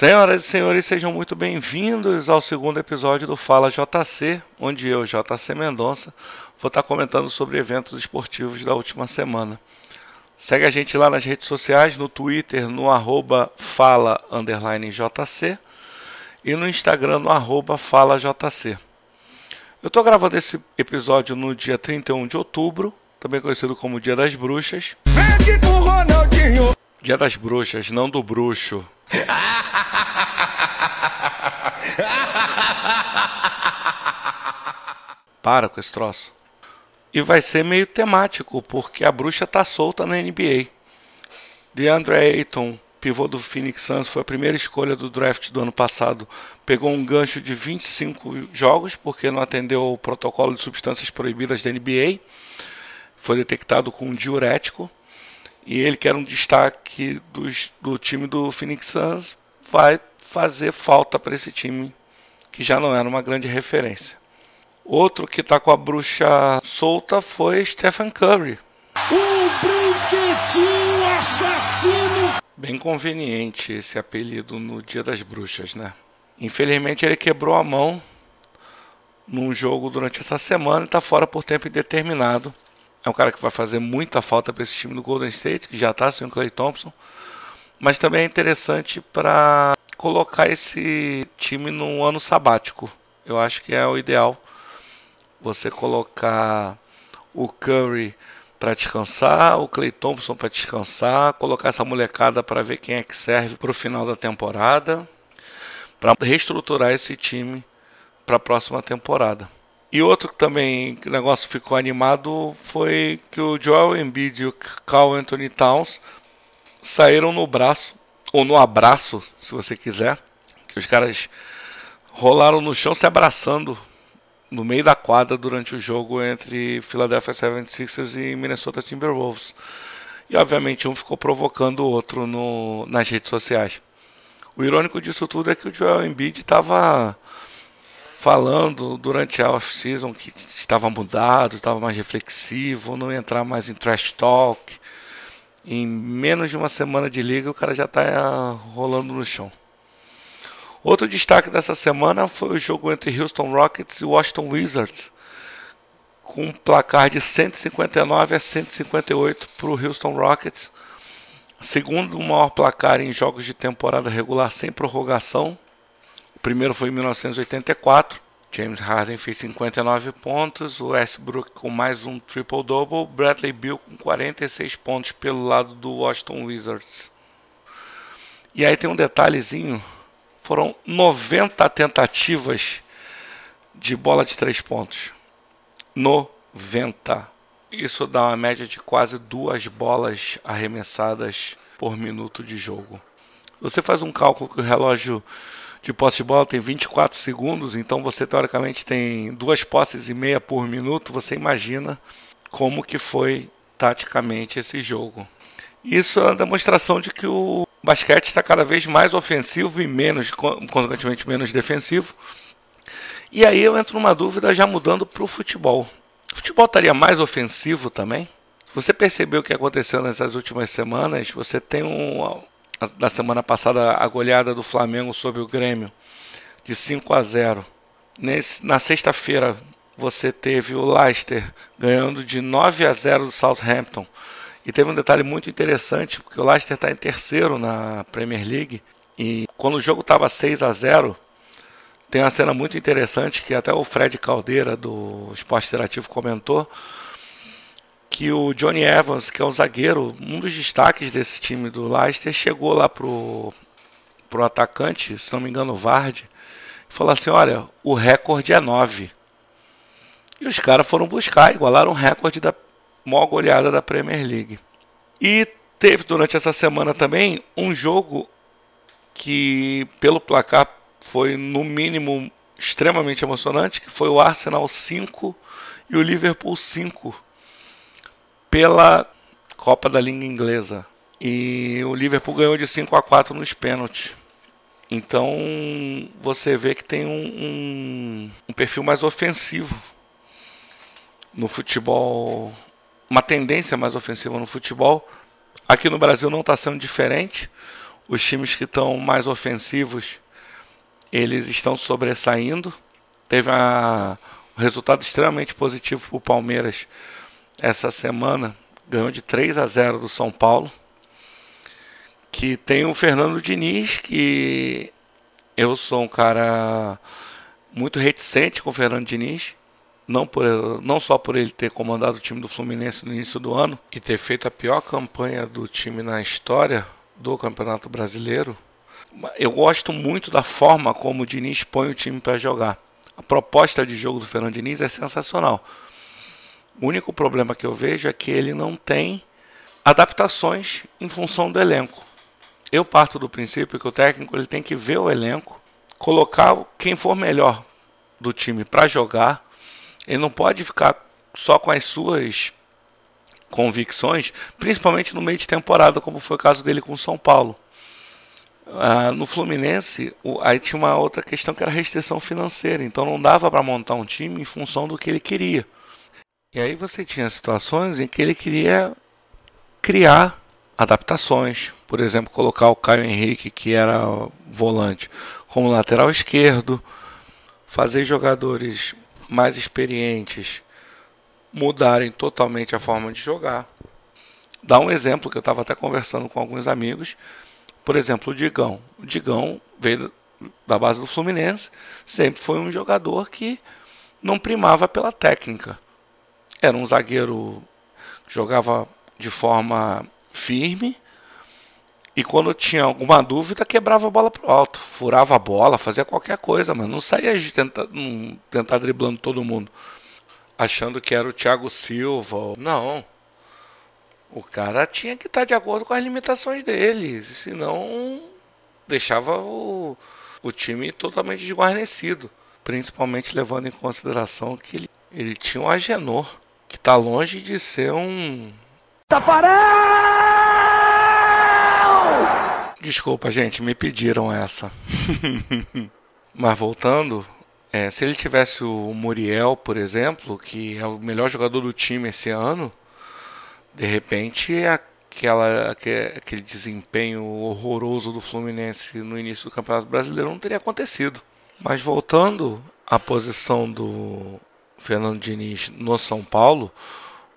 Senhoras e senhores, sejam muito bem-vindos ao segundo episódio do Fala JC, onde eu, JC Mendonça, vou estar comentando sobre eventos esportivos da última semana. Segue a gente lá nas redes sociais, no Twitter, no arroba fala JC e no Instagram, no arroba fala JC. Eu estou gravando esse episódio no dia 31 de outubro, também conhecido como Dia das Bruxas. Dia das Bruxas, não do bruxo. Para com esse troço. E vai ser meio temático, porque a bruxa tá solta na NBA. DeAndre Ayton, pivô do Phoenix Suns, foi a primeira escolha do draft do ano passado. Pegou um gancho de 25 jogos, porque não atendeu o protocolo de substâncias proibidas da NBA. Foi detectado com um diurético. E ele, que era um destaque dos, do time do Phoenix Suns, vai fazer falta para esse time, que já não era uma grande referência. Outro que está com a bruxa solta foi Stephen Curry. O brinquedinho assassino! Bem conveniente esse apelido no Dia das Bruxas, né? Infelizmente ele quebrou a mão num jogo durante essa semana e está fora por tempo indeterminado. É um cara que vai fazer muita falta para esse time do Golden State, que já está sem o Clay Thompson. Mas também é interessante para colocar esse time num ano sabático. Eu acho que é o ideal você colocar o Curry para descansar, o Clay Thompson para descansar, colocar essa molecada para ver quem é que serve para o final da temporada, para reestruturar esse time para a próxima temporada. E outro que também o negócio ficou animado foi que o Joel Embiid e o Carl Anthony Towns saíram no braço, ou no abraço, se você quiser, que os caras rolaram no chão se abraçando no meio da quadra durante o jogo entre Philadelphia 76ers e Minnesota Timberwolves. E obviamente um ficou provocando o outro no, nas redes sociais. O irônico disso tudo é que o Joel Embiid estava falando durante a off-season que estava mudado, estava mais reflexivo, não entrar mais em trash talk. Em menos de uma semana de liga, o cara já está rolando no chão. Outro destaque dessa semana foi o jogo entre Houston Rockets e Washington Wizards, com um placar de 159 a 158 para o Houston Rockets, segundo maior placar em jogos de temporada regular sem prorrogação. O primeiro foi em 1984. James Harden fez 59 pontos, o Westbrook com mais um triple-double, Bradley Beal com 46 pontos pelo lado do Washington Wizards. E aí tem um detalhezinho foram 90 tentativas de bola de três pontos. 90. Isso dá uma média de quase duas bolas arremessadas por minuto de jogo. Você faz um cálculo que o relógio de posse de bola tem 24 segundos, então você teoricamente tem duas posses e meia por minuto. Você imagina como que foi taticamente esse jogo. Isso é uma demonstração de que o basquete está cada vez mais ofensivo e menos, consequentemente, menos defensivo. E aí eu entro numa dúvida já mudando para o futebol. O futebol estaria mais ofensivo também? Você percebeu o que aconteceu nessas últimas semanas? Você tem um. Da semana passada, a goleada do Flamengo sobre o Grêmio de 5 a 0. Nesse, na sexta-feira, você teve o Leicester ganhando de 9 a 0 do Southampton. E teve um detalhe muito interessante, porque o Leicester está em terceiro na Premier League. E quando o jogo estava 6 a 0 tem uma cena muito interessante que até o Fred Caldeira do Esporte Interativo comentou que o Johnny Evans, que é um zagueiro, um dos destaques desse time do Leicester, chegou lá pro pro atacante, se não me engano, o Vard, e falou assim: "Olha, o recorde é 9". E os caras foram buscar, igualaram o recorde da maior goleada da Premier League. E teve durante essa semana também um jogo que, pelo placar, foi no mínimo extremamente emocionante, que foi o Arsenal 5 e o Liverpool 5 pela Copa da Liga Inglesa. E o Liverpool ganhou de 5 a 4 nos pênaltis. Então você vê que tem um, um, um perfil mais ofensivo no futebol uma tendência mais ofensiva no futebol. Aqui no Brasil não está sendo diferente. os times que estão mais ofensivos, eles estão sobressaindo. Teve um resultado extremamente positivo para o Palmeiras essa semana. Ganhou de 3 a 0 do São Paulo. Que tem o Fernando Diniz, que eu sou um cara muito reticente com o Fernando Diniz. Não, por, não só por ele ter comandado o time do Fluminense no início do ano e ter feito a pior campanha do time na história do Campeonato Brasileiro, eu gosto muito da forma como o Diniz põe o time para jogar. A proposta de jogo do Fernando Diniz é sensacional. O único problema que eu vejo é que ele não tem adaptações em função do elenco. Eu parto do princípio que o técnico ele tem que ver o elenco, colocar quem for melhor do time para jogar. Ele não pode ficar só com as suas convicções, principalmente no meio de temporada, como foi o caso dele com o São Paulo. Ah, no Fluminense, o, aí tinha uma outra questão que era restrição financeira, então não dava para montar um time em função do que ele queria. E aí você tinha situações em que ele queria criar adaptações, por exemplo, colocar o Caio Henrique, que era volante, como lateral esquerdo, fazer jogadores mais experientes mudarem totalmente a forma de jogar. Dá um exemplo que eu estava até conversando com alguns amigos. Por exemplo, o Digão. O Digão veio da base do Fluminense, sempre foi um jogador que não primava pela técnica. Era um zagueiro que jogava de forma firme e quando tinha alguma dúvida quebrava a bola pro alto, furava a bola, fazia qualquer coisa, mas não saía de tentar, tentar driblando todo mundo achando que era o Thiago Silva. Não. O cara tinha que estar de acordo com as limitações dele, senão deixava o, o time totalmente desguarnecido. Principalmente levando em consideração que ele, ele tinha um Agenor, que está longe de ser um. Tafarel! Desculpa, gente, me pediram essa. Mas voltando, é, se ele tivesse o Muriel, por exemplo, que é o melhor jogador do time esse ano, de repente aquela, aquele desempenho horroroso do Fluminense no início do Campeonato Brasileiro não teria acontecido. Mas voltando à posição do Fernando Diniz no São Paulo,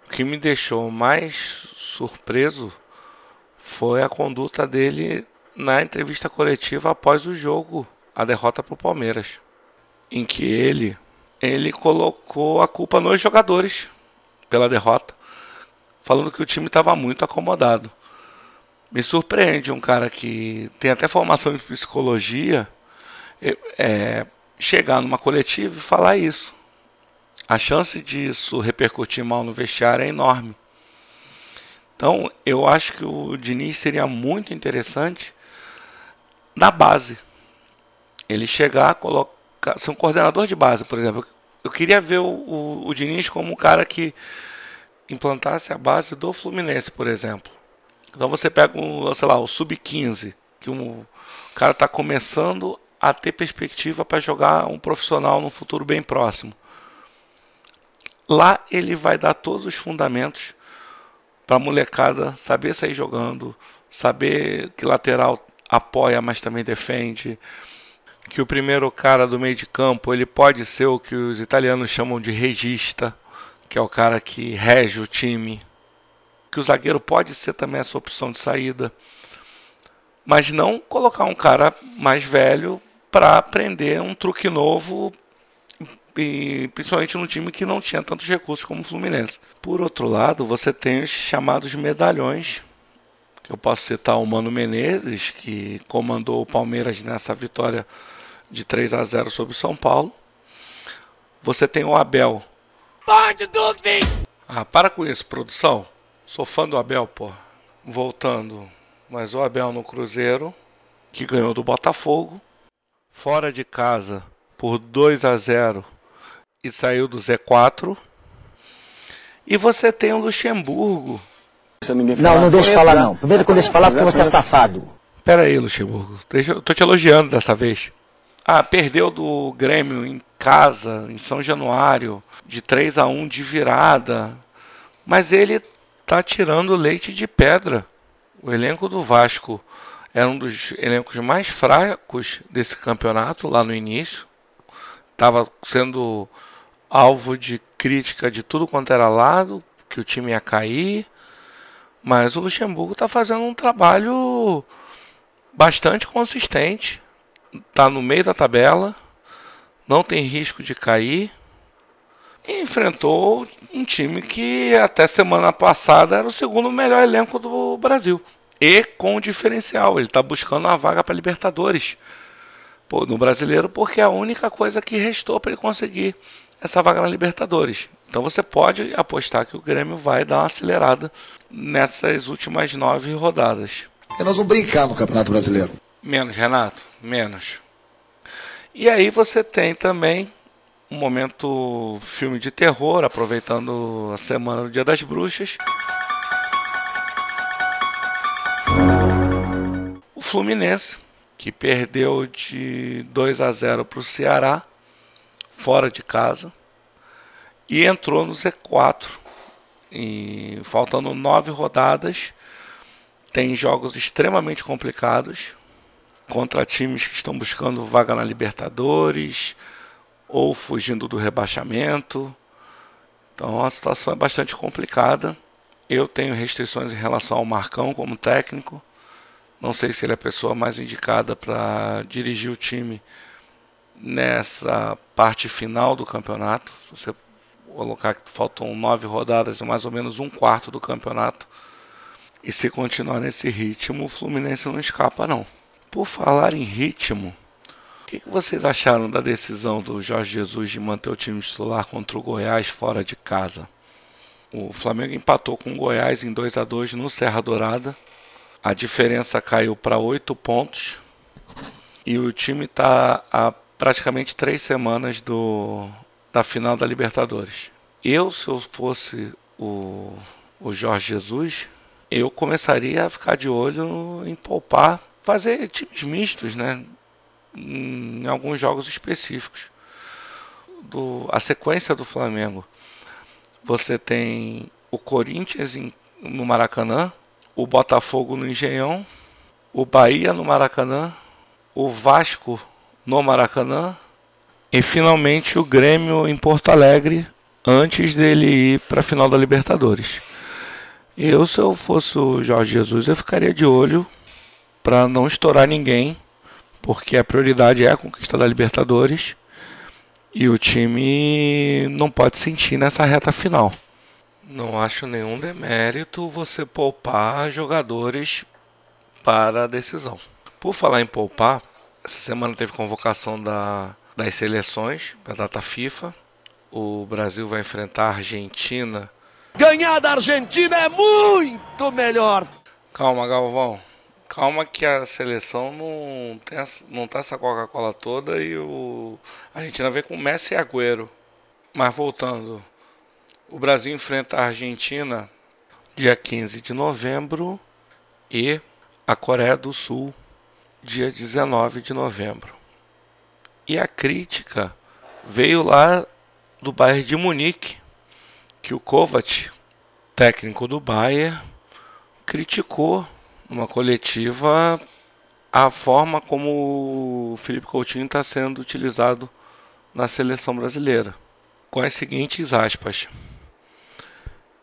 o que me deixou mais surpreso foi a conduta dele na entrevista coletiva após o jogo, a derrota para o Palmeiras em que ele ele colocou a culpa nos jogadores pela derrota, falando que o time estava muito acomodado. Me surpreende um cara que tem até formação em psicologia é, chegar numa coletiva e falar isso. A chance disso repercutir mal no vestiário é enorme. Então, eu acho que o Diniz seria muito interessante na base. Ele chegar, colocar ser um coordenador de base, por exemplo. Eu queria ver o, o, o Diniz como um cara que implantasse a base do Fluminense, por exemplo. Então você pega, um, sei lá, o Sub-15, que um, cara está começando a ter perspectiva para jogar um profissional no futuro bem próximo. Lá ele vai dar todos os fundamentos para a molecada saber sair jogando, saber que lateral apoia, mas também defende, que o primeiro cara do meio de campo ele pode ser o que os italianos chamam de regista, que é o cara que rege o time. Que o zagueiro pode ser também essa opção de saída. Mas não colocar um cara mais velho para aprender um truque novo e principalmente num time que não tinha tantos recursos como o Fluminense. Por outro lado, você tem os chamados medalhões, que eu posso citar o Mano Menezes, que comandou o Palmeiras nessa vitória de 3 a 0 sobre o São Paulo. Você tem o Abel. Pode dormir! Ah, para com isso, produção. Sou fã do Abel, pô. Voltando. Mas o Abel no Cruzeiro, que ganhou do Botafogo, fora de casa por 2 a 0 e saiu do Z4. E você tem o Luxemburgo. Não, não deixe falar não. Primeiro que eu deixo falar porque você é safado. Pera aí, Luxemburgo. Deixa, eu tô te elogiando dessa vez. Ah, perdeu do Grêmio em casa, em São Januário, de 3 a 1 de virada. Mas ele tá tirando leite de pedra. O elenco do Vasco era um dos elencos mais fracos desse campeonato lá no início. Estava sendo alvo de crítica de tudo quanto era lado, que o time ia cair. Mas o Luxemburgo está fazendo um trabalho bastante consistente. Está no meio da tabela, não tem risco de cair. E enfrentou um time que até semana passada era o segundo melhor elenco do Brasil. E com diferencial, ele está buscando uma vaga para Libertadores no brasileiro, porque é a única coisa que restou para ele conseguir essa vaga na Libertadores. Então você pode apostar que o Grêmio vai dar uma acelerada nessas últimas nove rodadas. E nós vamos brincar no Campeonato Brasileiro. Menos, Renato, menos. E aí você tem também um momento filme de terror, aproveitando a semana do Dia das Bruxas. O Fluminense, que perdeu de 2 a 0 para o Ceará, fora de casa, e entrou no Z4. E faltando nove rodadas, tem jogos extremamente complicados contra times que estão buscando vaga na Libertadores ou fugindo do rebaixamento. Então a situação é bastante complicada. Eu tenho restrições em relação ao Marcão como técnico. Não sei se ele é a pessoa mais indicada para dirigir o time nessa parte final do campeonato. Se você colocar que faltam nove rodadas mais ou menos um quarto do campeonato. E se continuar nesse ritmo, o Fluminense não escapa não. Por falar em ritmo, o que, vocês acharam da decisão do Jorge Jesus de manter o time titular contra o Goiás fora de casa? O Flamengo empatou com o Goiás em 2 a 2 no Serra Dourada. A diferença caiu para 8 pontos. E o time está há praticamente três semanas do, da final da Libertadores. Eu, se eu fosse o, o Jorge Jesus, eu começaria a ficar de olho em poupar, fazer times mistos, né? Em alguns jogos específicos. Do, a sequência do Flamengo você tem o Corinthians em, no Maracanã, o Botafogo no Engenhão, o Bahia no Maracanã, o Vasco no Maracanã e finalmente o Grêmio em Porto Alegre antes dele ir para a final da Libertadores. Eu, se eu fosse o Jorge Jesus, eu ficaria de olho para não estourar ninguém, porque a prioridade é a conquista da Libertadores e o time não pode sentir nessa reta final. Não acho nenhum demérito você poupar jogadores para a decisão. Por falar em poupar, essa semana teve convocação da, das seleções, da data FIFA. O Brasil vai enfrentar a Argentina. Ganhar da Argentina é muito melhor. Calma, Galvão. Calma que a seleção não tem essa, não tá essa Coca-Cola toda e o a Argentina vem com Messi e Agüero. Mas voltando, o Brasil enfrenta a Argentina dia 15 de novembro e a Coreia do Sul dia 19 de novembro. E a crítica veio lá do Bayern de Munique, que o Kovac, técnico do Bayern, criticou numa coletiva a forma como o Felipe Coutinho está sendo utilizado na seleção brasileira, com as seguintes aspas.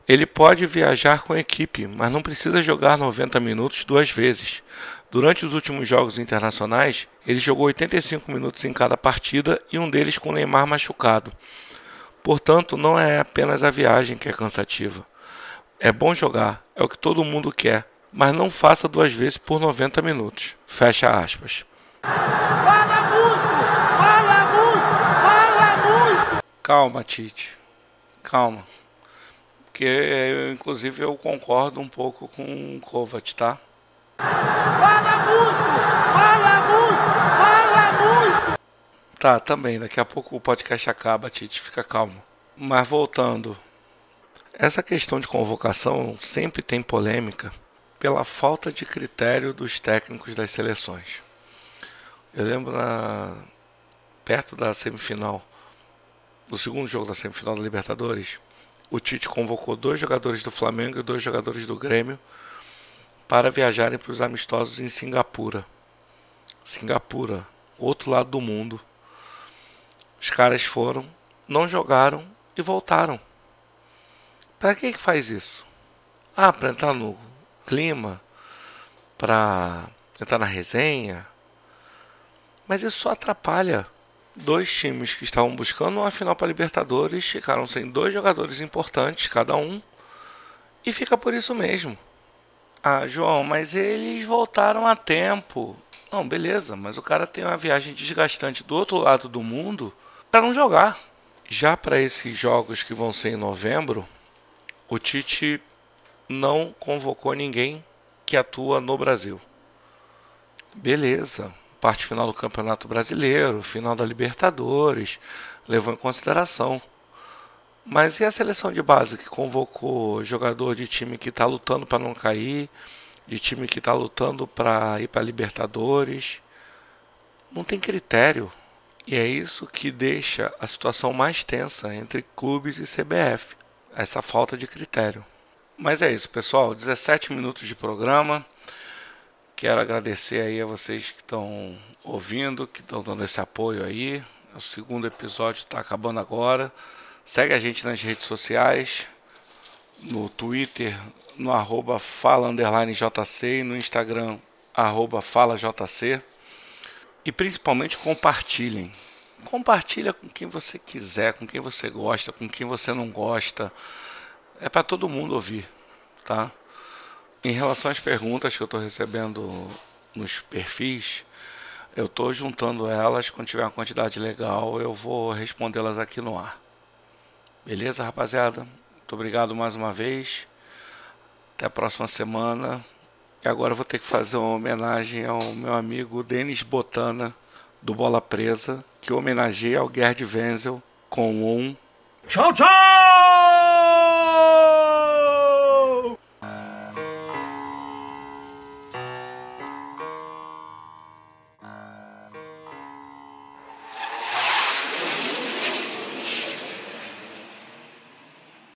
Ele pode viajar com a equipe, mas não precisa jogar 90 minutos duas vezes. Durante os últimos jogos internacionais, ele jogou 85 minutos em cada partida e um deles com o Neymar machucado. Portanto, não é apenas a viagem que é cansativa. É bom jogar, é o que todo mundo quer, mas não faça duas vezes por 90 minutos. Fecha aspas. Fala muito! Fala muito! Fala muito! Calma, Tite. Calma. Porque inclusive eu concordo um pouco com o Kovac, tá? Fala muito! Fala muito! Fala muito! Tá, também. Daqui a pouco o podcast acaba, Tite. Fica calmo. Mas voltando. Essa questão de convocação sempre tem polêmica pela falta de critério dos técnicos das seleções. Eu lembro na, perto da semifinal, do segundo jogo da semifinal da Libertadores, o Tite convocou dois jogadores do Flamengo e dois jogadores do Grêmio para viajarem para os amistosos em Singapura. Singapura, outro lado do mundo. Os caras foram, não jogaram e voltaram. Para que que faz isso? Ah, para entrar no clima, para entrar na resenha. Mas isso só atrapalha. Dois times que estavam buscando uma final para Libertadores ficaram sem dois jogadores importantes cada um e fica por isso mesmo. Ah, João, mas eles voltaram a tempo. Não, beleza, mas o cara tem uma viagem desgastante do outro lado do mundo para não jogar. Já para esses jogos que vão ser em novembro, o Tite não convocou ninguém que atua no Brasil. Beleza, parte final do Campeonato Brasileiro, final da Libertadores, levou em consideração. Mas e a seleção de base que convocou jogador de time que está lutando para não cair, de time que está lutando para ir para Libertadores? Não tem critério. E é isso que deixa a situação mais tensa entre clubes e CBF. Essa falta de critério. Mas é isso, pessoal. 17 minutos de programa. Quero agradecer aí a vocês que estão ouvindo, que estão dando esse apoio aí. O segundo episódio está acabando agora. Segue a gente nas redes sociais, no Twitter, no arroba fala JC e no Instagram arroba fala JC. E principalmente compartilhem. Compartilha com quem você quiser, com quem você gosta, com quem você não gosta. É para todo mundo ouvir, tá? Em relação às perguntas que eu estou recebendo nos perfis, eu estou juntando elas. Quando tiver uma quantidade legal, eu vou respondê-las aqui no ar. Beleza, rapaziada? Muito obrigado mais uma vez. Até a próxima semana. E agora eu vou ter que fazer uma homenagem ao meu amigo Denis Botana, do Bola Presa, que homenageia ao Gerd Wenzel com um. Tchau, tchau!